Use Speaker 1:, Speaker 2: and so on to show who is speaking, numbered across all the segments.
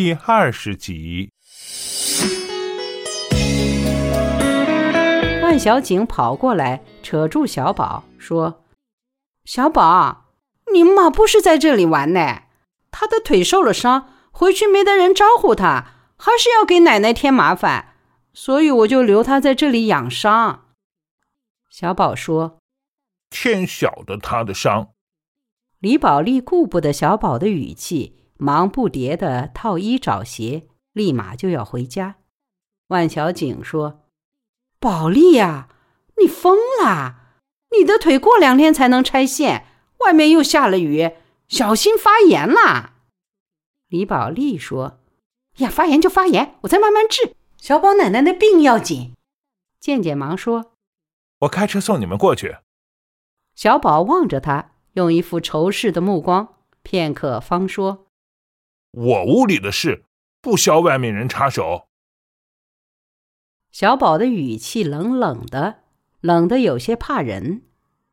Speaker 1: 第二十集。
Speaker 2: 万小景跑过来，扯住小宝说：“小宝，你妈不是在这里玩呢，她的腿受了伤，回去没得人招呼她，还是要给奶奶添麻烦，所以我就留她在这里养伤。”小宝说：“
Speaker 1: 天晓得她的伤。”
Speaker 2: 李宝莉顾不得小宝的语气，忙不迭的套衣找鞋，立马就要回家。万小景说：“宝莉呀，你疯啦！你的腿过两天才能拆线，外面又下了雨，小心发炎啦。”李宝莉说：“呀，发炎就发炎，我再慢慢治。小宝奶奶的病要紧。”健健忙说：“
Speaker 1: 我开车送你们过去。”
Speaker 2: 小宝望着他。用一副仇视的目光，片刻方说：“
Speaker 1: 我屋里的事，不消外面人插手。”
Speaker 2: 小宝的语气冷冷的，冷的有些怕人。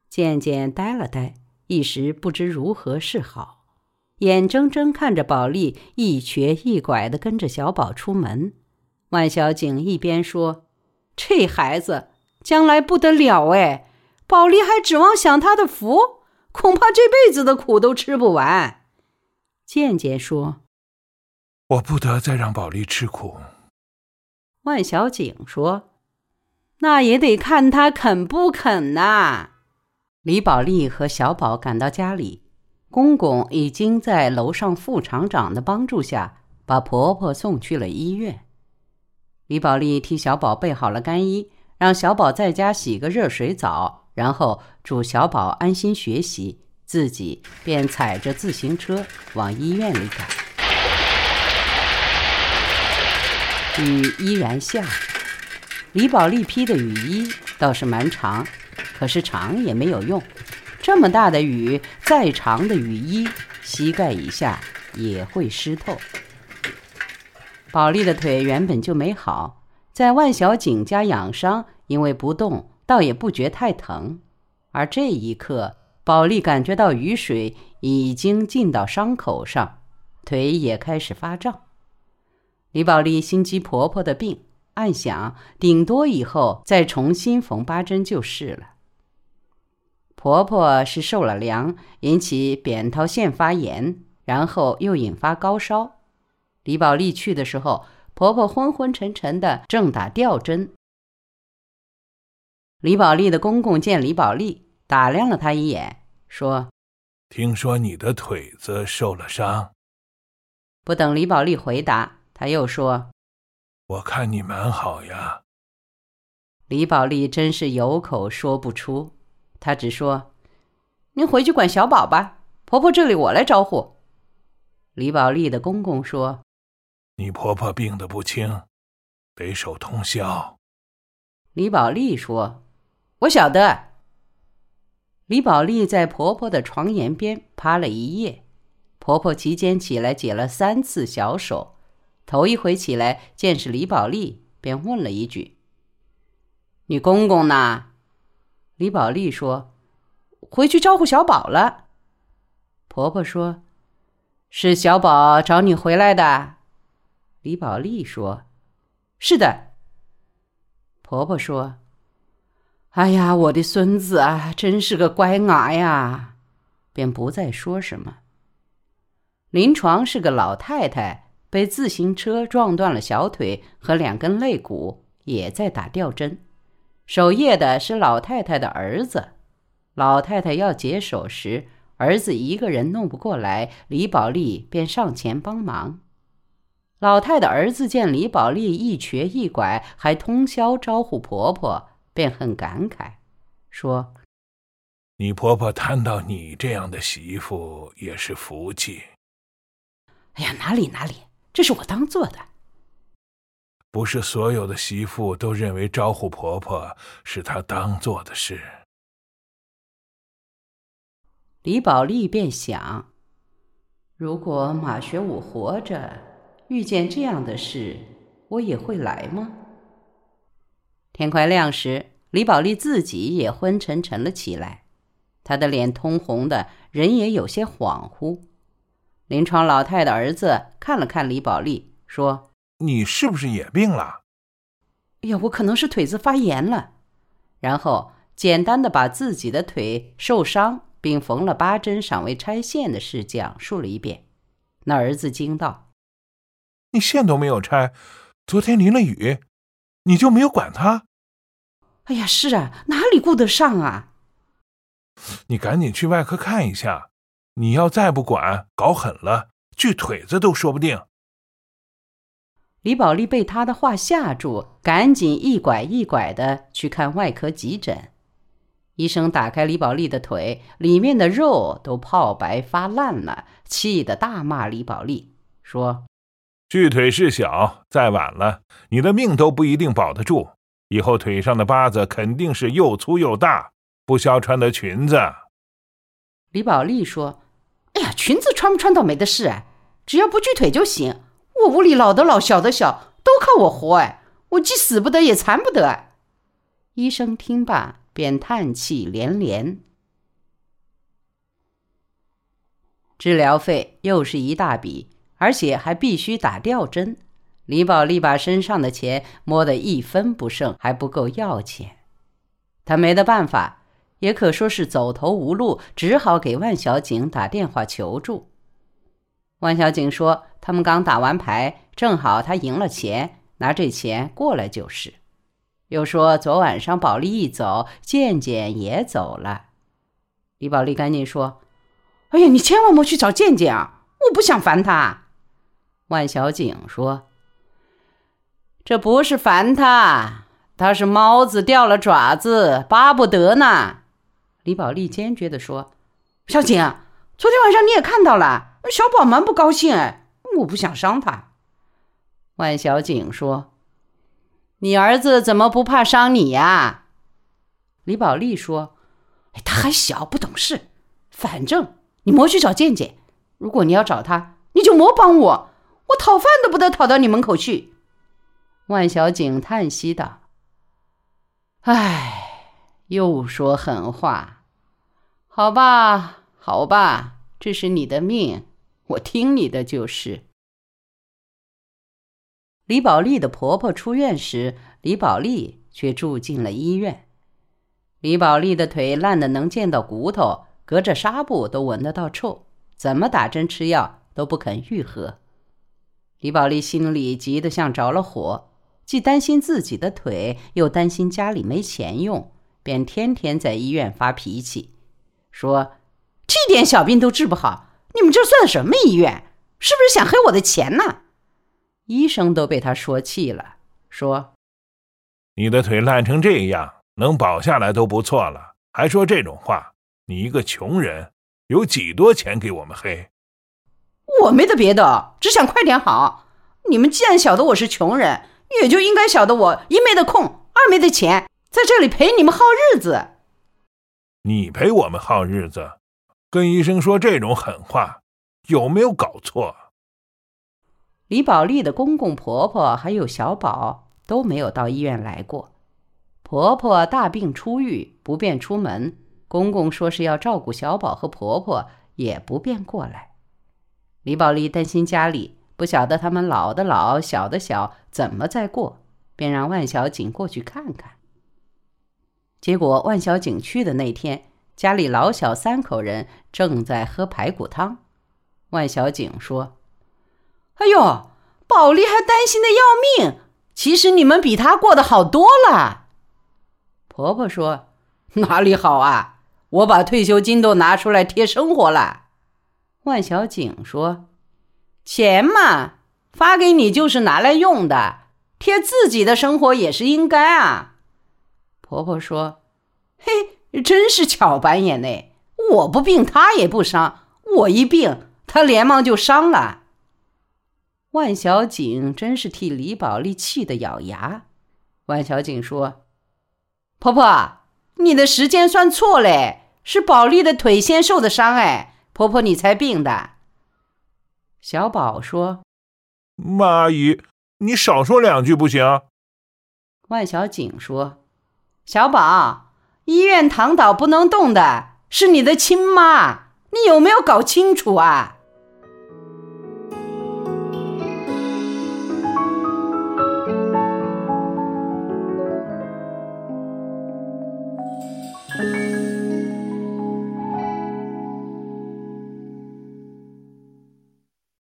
Speaker 2: 渐渐呆了呆，一时不知如何是好，眼睁睁看着宝莉一瘸一拐的跟着小宝出门。万小景一边说：“这孩子将来不得了哎，宝莉还指望享他的福。”恐怕这辈子的苦都吃不完。渐渐说：“
Speaker 1: 我不得再让宝莉吃苦。”
Speaker 2: 万小景说：“那也得看他肯不肯呐。”李宝莉和小宝赶到家里，公公已经在楼上副厂长的帮助下把婆婆送去了医院。李宝莉替小宝备好了干衣，让小宝在家洗个热水澡。然后祝小宝安心学习，自己便踩着自行车往医院里赶。雨依然下，李宝莉披的雨衣倒是蛮长，可是长也没有用。这么大的雨，再长的雨衣，膝盖以下也会湿透。宝莉的腿原本就没好，在万小景家养伤，因为不动。倒也不觉太疼，而这一刻，宝莉感觉到雨水已经浸到伤口上，腿也开始发胀。李宝莉心急婆婆的病，暗想顶多以后再重新缝八针就是了。婆婆是受了凉，引起扁桃腺发炎，然后又引发高烧。李宝莉去的时候，婆婆昏昏沉沉的，正打吊针。李宝莉的公公见李宝莉，打量了她一眼，说：“
Speaker 1: 听说你的腿子受了伤。”
Speaker 2: 不等李宝莉回答，他又说：“
Speaker 1: 我看你蛮好呀。”
Speaker 2: 李宝莉真是有口说不出，她只说：“您回去管小宝吧，婆婆这里我来招呼。”李宝莉的公公说：“
Speaker 1: 你婆婆病得不轻，得守通宵。”
Speaker 2: 李宝莉说。我晓得。李宝莉在婆婆的床沿边趴了一夜，婆婆期间起来解了三次小手，头一回起来见是李宝莉，便问了一句：“你公公呢？”李宝莉说：“回去招呼小宝了。”婆婆说：“是小宝找你回来的。”李宝莉说：“是的。”婆婆说。哎呀，我的孙子啊，真是个乖娃呀！便不再说什么。临床是个老太太，被自行车撞断了小腿和两根肋骨，也在打吊针。守夜的是老太太的儿子。老太太要解手时，儿子一个人弄不过来，李宝莉便上前帮忙。老太太儿子见李宝莉一瘸一拐，还通宵招呼婆婆。便很感慨，说：“
Speaker 1: 你婆婆摊到你这样的媳妇也是福气。”
Speaker 2: 哎呀，哪里哪里，这是我当做的。
Speaker 1: 不是所有的媳妇都认为招呼婆婆是她当做的事。
Speaker 2: 李宝莉便想：如果马学武活着，遇见这样的事，我也会来吗？天快亮时，李宝莉自己也昏沉沉了起来，她的脸通红的，人也有些恍惚。临床老太的儿子看了看李宝莉，说：“
Speaker 1: 你是不是也病了？”“
Speaker 2: 哎呀，我可能是腿子发炎了。”然后简单的把自己的腿受伤并缝了八针、尚未拆线的事讲述了一遍。那儿子惊道：“
Speaker 1: 你线都没有拆，昨天淋了雨，你就没有管他？”“
Speaker 2: 哎呀，是啊，哪里顾得上啊？”“
Speaker 1: 你赶紧去外科看一下。”你要再不管，搞狠了，锯腿子都说不定。
Speaker 2: 李宝莉被他的话吓住，赶紧一拐一拐的去看外科急诊。医生打开李宝莉的腿，里面的肉都泡白发烂了，气得大骂李宝莉，说：“
Speaker 1: 锯腿事小，再晚了，你的命都不一定保得住。以后腿上的疤子肯定是又粗又大，不消穿的裙子。”
Speaker 2: 李宝莉说。哎呀，裙子穿不穿倒没的事哎，只要不锯腿就行。我屋里老的老，小的小，都靠我活哎，我既死不得也残不得。医生听罢便叹气连连。治疗费又是一大笔，而且还必须打吊针。李宝莉把身上的钱摸得一分不剩，还不够要钱。他没得办法。也可说是走投无路，只好给万小景打电话求助。万小景说：“他们刚打完牌，正好他赢了钱，拿这钱过来就是。”又说：“昨晚上宝莉一走，健健也走了。”李宝莉赶紧说：“哎呀，你千万莫去找健健啊！我不想烦他。”万小景说：“这不是烦他，他是猫子掉了爪子，巴不得呢。”李宝莉坚决地说：“小景，昨天晚上你也看到了，小宝蛮不高兴哎，我不想伤他。”万小景说：“你儿子怎么不怕伤你呀？”李宝莉说：“哎，他还小，不懂事。反正你莫去找健健，如果你要找他，你就莫帮我，我讨饭都不得讨到你门口去。”万小景叹息道：“唉，又说狠话。”好吧，好吧，这是你的命，我听你的就是。李宝莉的婆婆出院时，李宝莉却住进了医院。李宝莉的腿烂得能见到骨头，隔着纱布都闻得到臭，怎么打针吃药都不肯愈合。李宝莉心里急得像着了火，既担心自己的腿，又担心家里没钱用，便天天在医院发脾气。说：“这点小病都治不好，你们这算什么医院？是不是想黑我的钱呢？”医生都被他说气了，说：“
Speaker 1: 你的腿烂成这样，能保下来都不错了，还说这种话？你一个穷人，有几多钱给我们黑？”
Speaker 2: 我没得别的，只想快点好。你们既然晓得我是穷人，也就应该晓得我一没得空，二没得钱，在这里陪你们耗日子。
Speaker 1: 你陪我们耗日子，跟医生说这种狠话，有没有搞错？
Speaker 2: 李宝莉的公公婆婆还有小宝都没有到医院来过。婆婆大病初愈，不便出门；公公说是要照顾小宝和婆婆，也不便过来。李宝莉担心家里不晓得他们老的老，小的小，怎么再过，便让万小景过去看看。结果万小景去的那天，家里老小三口人正在喝排骨汤。万小景说：“哎呦，宝莉还担心的要命，其实你们比她过得好多了。”婆婆说：“哪里好啊？我把退休金都拿出来贴生活了。”万小景说：“钱嘛，发给你就是拿来用的，贴自己的生活也是应该啊。”婆婆说：“嘿，真是巧板眼呢！我不病，他也不伤；我一病，他连忙就伤了。”万小景真是替李宝莉气得咬牙。万小景说：“婆婆，你的时间算错嘞，是宝莉的腿先受的伤，哎，婆婆你才病的。”小宝说：“
Speaker 1: 马阿姨，你少说两句不行？”
Speaker 2: 万小景说。小宝，医院躺倒不能动的是你的亲妈，你有没有搞清楚啊？